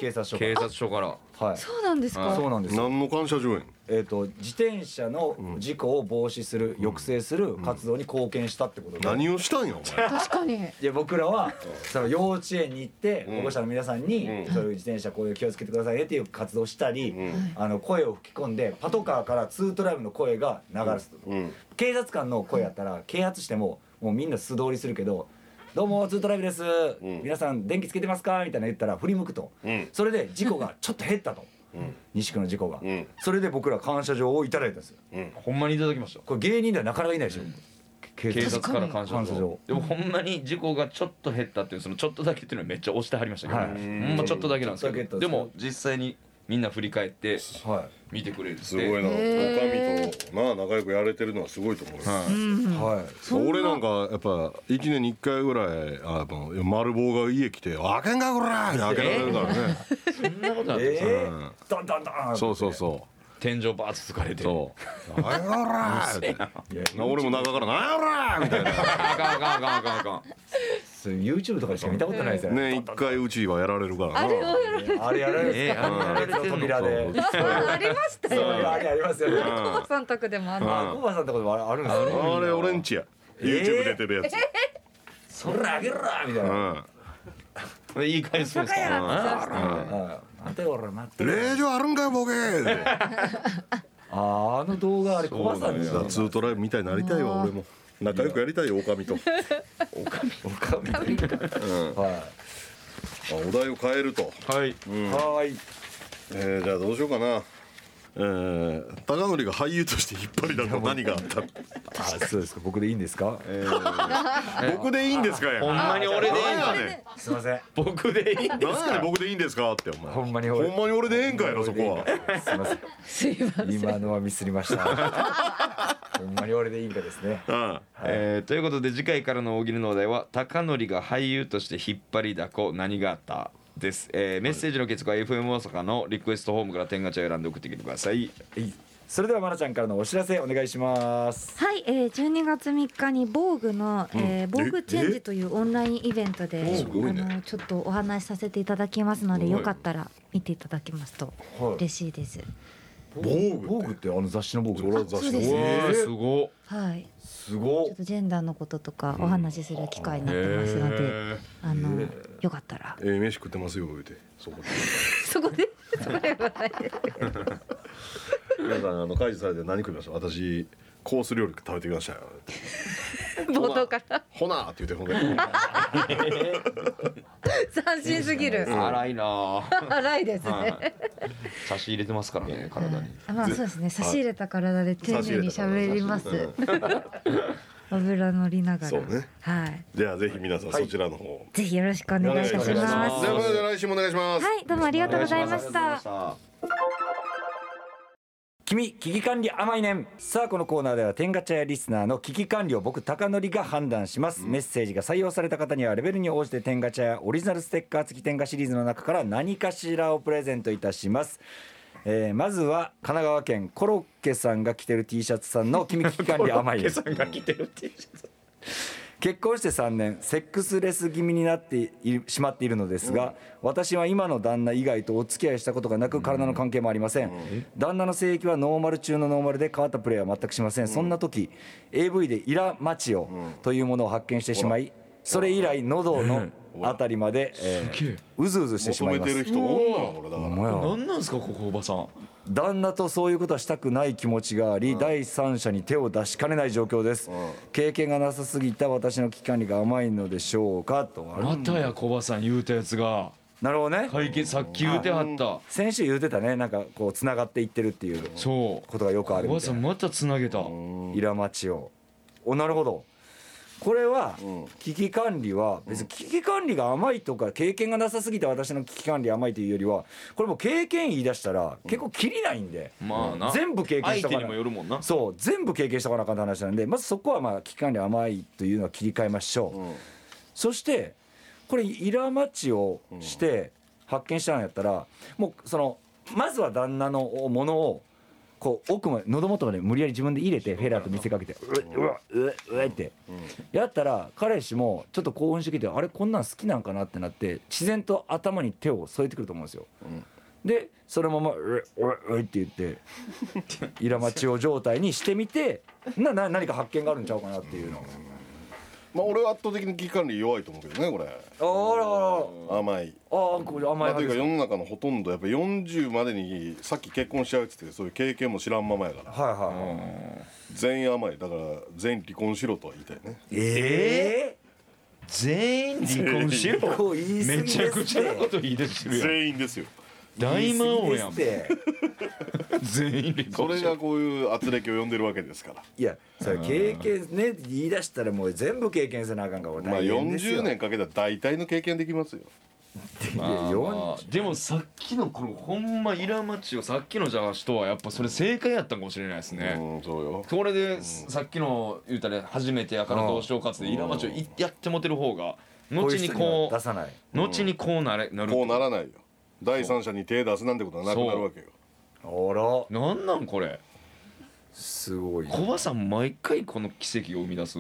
警察署から。警察署から。はい。そうなんですか？そうなんですよ。何の感謝状やん？えー、と自転車の事故を防止する、抑制する活動に貢献したってことで、何をしたんやお前？確かに。いや僕らはその幼稚園に行って保護者の皆さんにそういう自転車こういう気をつけてくださいねっていう活動をしたり、あの声を吹き込んでパトカーからツートライブの声が流すと、うん。警察官の声やったら啓発してももうみんな素通りするけど「どうもツートライブです、皆さん電気つけてますか?」みたいなの言ったら振り向くと、ん。それで事故が ちょっと減ったと、西区の事故が、ん。それで僕ら感謝状をいただいたんです。よほんまにいただきました。これ芸人ではなかなかいないでしょ、警警察から感謝状感謝状でもほんまに事故がちょっと減ったっていうそのちょっとだけっていうのはめっちゃ押してはりましたけど、はいほんまちょっとだけなんですけどでも実際にみんな振り返っては見てくれるって。すごいな。おかみとな仲良くやれてるのはすごいと思うよ。はい。い。はい俺なんかやっぱ1年に1回ぐらいあやっぱ丸棒が家来て「開けんかこら!」って開けられるからね。そんなことなんですかえー、どんどんどん。そうそうそう天井バーッとつかれて。そう「なんやろら!」俺も中から「な。んやろら!」みたいな。あかんあかんあかんあかんあかん YouTube とかでしか見たことないですよね。ね一回うちはやられるからな。あれをやらあれるあれやられてんの扉でありましたそうよあれありますよね。コバさん宅でもあのあコバさんのところでもあるんですよ。あれ俺んちや。YouTube 出てるやつそれあげろみたいな。うん。言い返すんですか？はい待てよ俺待って。よ令状あるんかよボケ。ー ああの動画あれコバさんです。よツートライブみたいになりたいわ俺も。仲良くやりたいよ女将と。おかみはあお題を変えると。はい。いはーい。えーじゃあどうしようかなえー高則が俳優として引っ張りだと何があった？あそうですか。僕でいいんですか？僕でいいんですか？やほんまに俺でいいんねすいません。僕でいいんんなんやねん僕でいいんですか？ってお前。ほんまに俺。ほんまに俺でええんかやろそこは。すいません。すいません。今のはミスりました。ほんまに俺でいいんかですね。うんえーということで次回からの大喜利のお題は高則が俳優として引っ張りだこ何があった？です、えーメッセージの結果は FM 大阪のリクエストホームから天ガチャを選んで送ってきてください。はい。それではまなちゃんからのお知らせお願いします。はい、えー、12月3日に防具の、えー、防具チェンジというオンラインイベントで、ね。あのちょっとお話しさせていただきますので、よかったら見ていただけますとはい。嬉しいです。防具防具。ってあの雑誌の防具。それは雑誌そうです。のうわーすごはい、すごちょっとジェンダーのこととかお話しする機会になってますので、あのよかったら。ええ飯食ってますよ言うて。そこで。そこで？それはない。皆さんあの開示されて何食いました？私コース料理食べてきましたよ。冒頭から。ほなって言ってほんで。斬新すぎる。荒いなぁ荒 いですね、はい。差し入れてますからね体に。あまあそうですね。差し入れた体で丁寧に喋ります。油乗りながら。はい。じゃあぜひ皆さんはい。そちらの方。ぜひよろしくお願いいたします。じゃあまた来週もお願いします。はいどうもありがとうございました君危機管理甘いねん。さあこのコーナーでは天ガチャやリスナーの危機管理を僕高則が判断します、メッセージが採用された方にはレベルに応じて天ガチャやオリジナルステッカー付き天ガシリーズの中から何かしらをプレゼントいたします。えーまずは神奈川県コロッケさんが着てる T シャツさんの「君危機管理甘いねん」さんが着てる T シャツ結婚して3年セックスレス気味になってしまっているのですが、私は今の旦那以外とお付き合いしたことがなく体の関係もありません、旦那の性域はノーマル中のノーマルで変わったプレーは全くしません、そんな時 AV でイラマチオというものを発見してしまいそれ以来喉のあたりまで、えーうずうずしてし求めまいます。てる人おんのよこれだから。何なんですかここおばさん。旦那とそういうことはしたくない気持ちがあり、第三者に手を出しかねない状況です、経験がなさすぎた私の危機管理が甘いのでしょうかと。またや小バさん言うたやつが。なるほどね。解決さっき言うてはった。先週言うてたねなんかこうつながっていってるっていうそう。ことがよくある小みたいな。んバさまたつなげた。イラマチを。おなるほどこれは危機管理は別に危機管理が甘いとか経験がなさすぎて私の危機管理甘いというよりはこれもう経験言い出したら結構きりないんでまあな。全部経験したから相手にもよるもんな。そう全部経験したかなあかんって話なんでまずそこはまあ危機管理甘いというのは切り替えましょう、そしてこれイラマチをして発見したんやったらもうそのまずは旦那のものをこう奥まで喉元まで無理やり自分で入れてフェラーと見せかけてううわうわうわって。やったら彼氏もちょっと興奮してきてあれこんなん好きなんかなってなって自然と頭に手を添えてくると思うんですよ。でそのまま「うわうわうわ」って言って イラマチオ状態にしてみてなな何か発見があるんちゃうかなっていうの。まあ俺は圧倒的に危機管理弱いと思うけどねこれ。あらあら。甘い。ああこれ甘まあ、というか世の中のほとんどやっぱ40までにさっき結婚しちゃうっつってそういう経験も知らんままやから。はいはいはい。全員甘い。だから全員離婚しろとは言いたいね。え全員離婚しえろめちゃくちゃなこと言い出してるやん。全員ですよ大魔王やん。全員離それがこういう圧力を呼んでるわけですから。いやそれ経験ね言い出したらもう全部経験せなあかんからまあ40年かけたら大体の経験できますよ。まあま40あでもさっきのこのほんまイラマチをさっきのじゃあ人はやっぱそれ正解やったんかもしれないですね、うんそうよ。それで、さっきの言うたら初めてやからどうしようかっつってイラマチをいやってもてる方が後にこ出さない。う後にこうなれなるこうならないよ第三者に手出すなんてことはなくなるわけよ。あら。なんなんこれ？すごいコバさん毎回この奇跡を生み出す。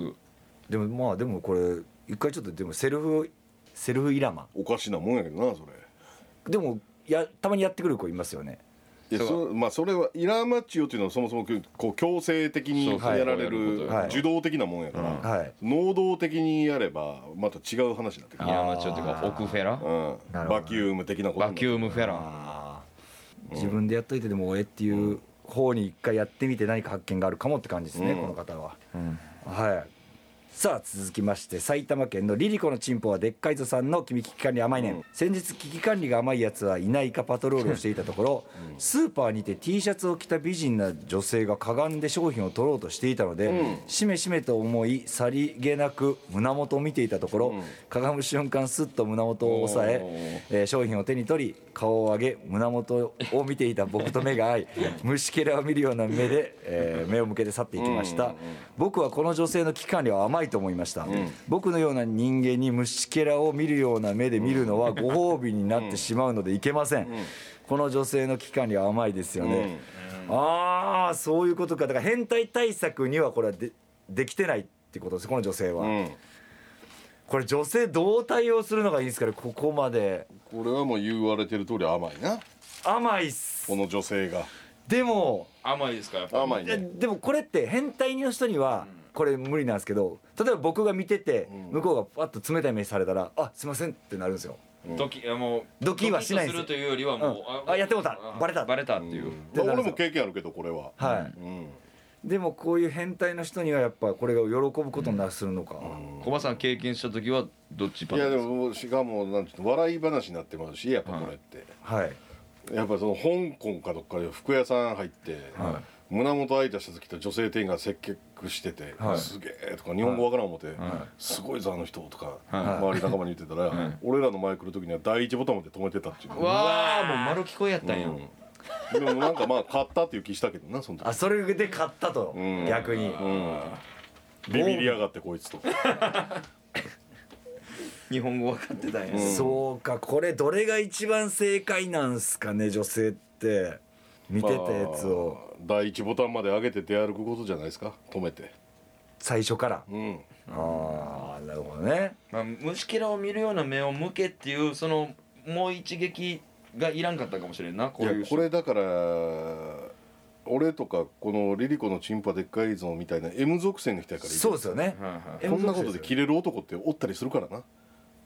でもまあでもこれ一回ちょっとでもセルフセルフイラマ。おかしなもんやけどなそれ。でもやたまにやってくる子いますよねいやそまあそれはイラーマッチオっていうのはそもそもこう強制的にやられるはい。受動的なもんやから、はい。能動的にやればまた違う話になってくる。イ、ラマチョっていうかオクフェラ？うん、バキューム的なことバキュームフェラ。ンあー自分でやっといてでもえっていう方に一回やってみて何か発見があるかもって感じですね、うん。この方は、はいさあ続きまして埼玉県のリリコのチンポはでっかいぞさんの君危機管理甘いねん、うん。先日危機管理が甘いやつはいないかパトロールをしていたところ、スーパーにて T シャツを着た美人な女性がかがんで商品を取ろうとしていたので、うん。しめしめと思いさりげなく胸元を見ていたところ、うん。かがむ瞬間スッと胸元を押さええー商品を手に取り顔を上げ胸元を見ていた僕と目が合い 虫けらを見るような目で、えー目を向けて去っていきました、僕はこの女性の危機管理は甘いと思いました、僕のような人間に虫けらを見るような目で見るのはご褒美になってしまうのでいけません、この女性の危機管理は甘いですよね、ああそういうことか。だから変態対策にはこれはでできてないってことですこの女性は、うん。これ女性どう対応するのがいいですかねここまで。これはもう言われてる通り甘いな。甘いっす。この女性が。でも甘いですかやっぱり。甘いえねでもこれって変態の人にはこれ無理なんですけど例えば僕が見ててうん。向こうがパッと冷たい目されたら「あすいません」ってなるんですよ。ドキもうドキはしないす。るというよりはもう、うん。あやってもうた。バレた。バレたっていう、まあ俺も経験あるけどこれは。はうん。いでもこういう変態の人にはやっぱこれが喜ぶことになするのか。コバさん経験した時はどっちパターンですか？いやでもしかもなんていうの笑い話になってますしやっぱこれって、はい。やっぱその香港かどっかで服屋さん入って、は胸元開いたシャツ着た女性店員が接客してて「はい。すげえ」とか日本語わからん思って、はすごいぞあの人」とか、はい。周り仲間に言ってたら、俺らの前来る時には第一ボタンまで止めてたっていう。うわあもう丸聞こえやったんや、うん。でもなんかまあ買ったっていう気したけどなその時。あそれで買ったとうん。逆に。うん。ビビりやがってこいつと。日本語分かってたんや、うん。そうかこれどれが一番正解なんすかね女性って。見てたやつを。まあ第一ボタンまで上げて出歩くことじゃないですか？止めて。最初から。うん。ああなるほどね。まあ、虫けらを見るような目を向けっていうそのもう一撃がいらんかったかもしれんなこいういうやこれだから俺とかこのリリコのチンパでっかいぞみたいな M 属性の人やからそうですよね。はいはい。えこんなことで切れる男っておったりするからな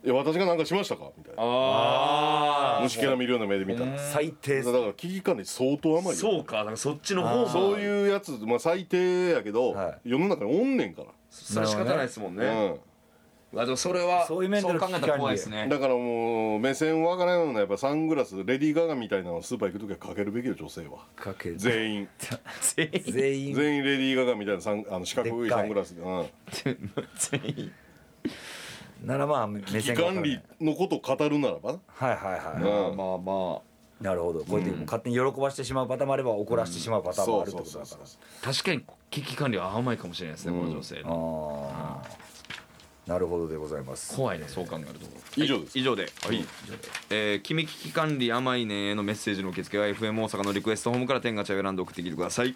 いや私が何かしましたか？みたいな。ああ虫けら見るような目で見た。らだ最低っす。から危機管理相当甘いよ。そうかだからそっちの方あーそういうやつまあ最低やけど、は世の中におんねんから、それ仕方ないですもんね、うあでもそれはそういう面での考えたら怖いですね。ん、だからもう目線わからんようなやっぱサングラスレディー・ガガみたいなのをスーパー行く時はかけるべきよ女性は。かけ全員全員。全員。全員レディー・ガガみたいなサンあの四角いサングラスで、うん、全員ならまあ目危機線がわからない。管理のことを語るならば。なはいはいはうんまあまあまあ。いなるほど。こうやって勝手に喜ばしてしまうパターンもあれば怒らせてしまうパターンもあるってことだから。確かに危機管理は甘いかもしれないですね、この女性の。ああなるほどでございます。怖いねそう考えると。以上です。以上で。はい、えー、君危機管理甘いねへのメッセージの受付は FM 大阪のリクエストホームから天ガチャを選んで送ってきてください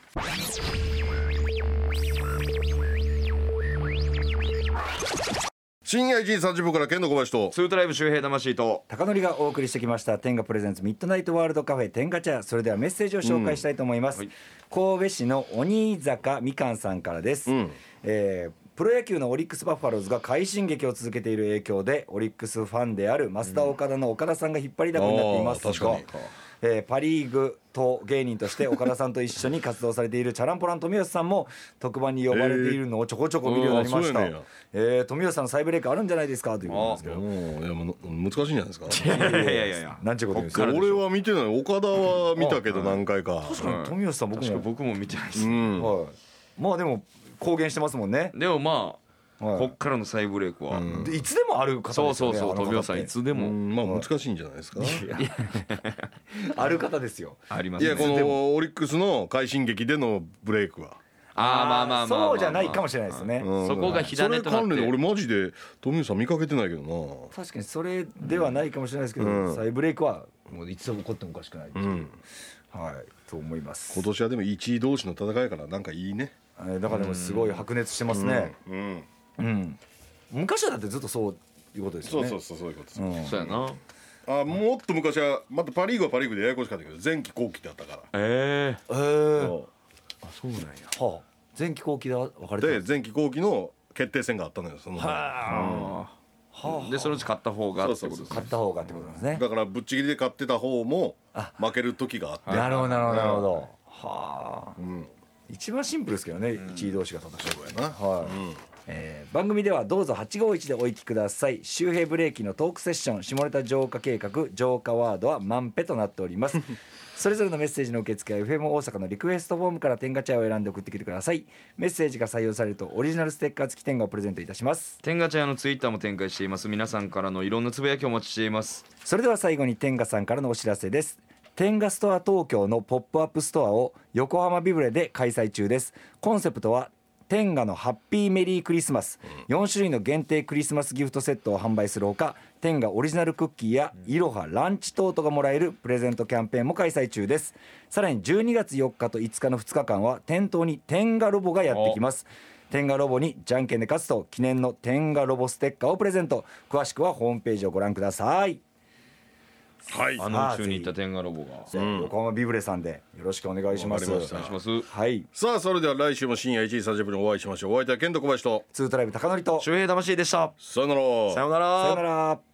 深夜1時30分から剣の小林と。ツートライブ周平魂と。高典がお送りしてきました。天下プレゼンツミッドナイトワールドカフェ天下茶。それではメッセージを紹介したいと思います、はい。神戸市の鬼坂みかんさんからです、うん。えープロ野球のオリックス・バファローズが快進撃を続けている影響でオリックスファンである増田岡田の岡田さんが引っ張りだこになっています。が、あー確かにえーパ・リーグと芸人として岡田さんと一緒に活動されているチャランポラン富吉さんも特番に呼ばれているのをちょこちょこ見るようになりました、えーえー富吉さんの再ブレイクあるんじゃないですか？ということですけど。いやもう難しいんじゃないですかいやいやいやいやなんちゅうことですか俺は見てない岡田は見たけど何回か確かに富吉さん僕も、僕も見てないです、うんはい、まあでも公言してますもんね、でもまあ、はいこっからの再ブレイクは、うん。でいつでもある方ですよねそうそうそうあの方富吉さんいつでも。うんまあ難しいんじゃないですか？ある方ですよ。ありますね。いやこのオリックスの快進撃でのブレイクは。あーまあまあまあまあ、そうじゃないかもしれないですね、うん。そこが火種となって。それ関連で俺マジで富吉さん見かけてないけどな。確かにそれではないかもしれないですけど、うん。再ブレイクはもういつでも起こってもおかしくないう、うん。はいと思います。今年はでも1位同士の戦いやからなんかいいね。えーだからでもすごい白熱してますね。うんうん。昔はだってずっとそういうことですよね。そうそうそうそういうことです、うん。そうやな。あもっと昔はまたパ・リーグはパ・リーグでややこしかったけど前期後期ってあったから。ええ。ー、そあそうなんや。はあ。前期後期で分かれうてるで前期後期の決定戦があったのよその前あ。はあ。でそのうち勝った方がってことですそうそうそう。買った方がってことですね。だからぶっちぎりで勝ってた方も負ける時があって。なるほどなるほど。なるほどはあ。うん一番シンプルですけどね、一位同士が戦うそうやなはい、えー番組ではどうぞ851でお行きください。周平ブレーキのトークセッション下ネタ浄化計画浄化ワードは満ペとなっております。それぞれのメッセージの受付は FM 大阪のリクエストフォームから天ガチャを選んで送ってきてください。メッセージが採用されるとオリジナルステッカー付き天ガをプレゼントいたします。天ガチャ屋のツイッターも展開しています。皆さんからのいろんなつぶやきをお待ちしています。それでは最後に天ガさんからのお知らせです。テンガストア東京のポップアップストアを横浜ビブレで開催中です。コンセプトはテンガのハッピーメリークリスマス。4種類の限定クリスマスギフトセットを販売するほかテンガオリジナルクッキーやいろはランチトートがもらえるプレゼントキャンペーンも開催中です。さらに12月4日と5日の2日間は店頭にテンガロボがやってきます。テンガロボにじゃんけんで勝つと記念のテンガロボステッカーをプレゼント。詳しくはホームページをご覧くださいはい。あの宇宙に行った天下ロボが。横浜ビブレさんでよろしくお願いします。お願いします。はい。さあそれでは来週も深夜1時30分にお会いしましょう。お相手は健人小林と。ツートライブ高則と。周平魂でした。さよなら。さようなら。さよなら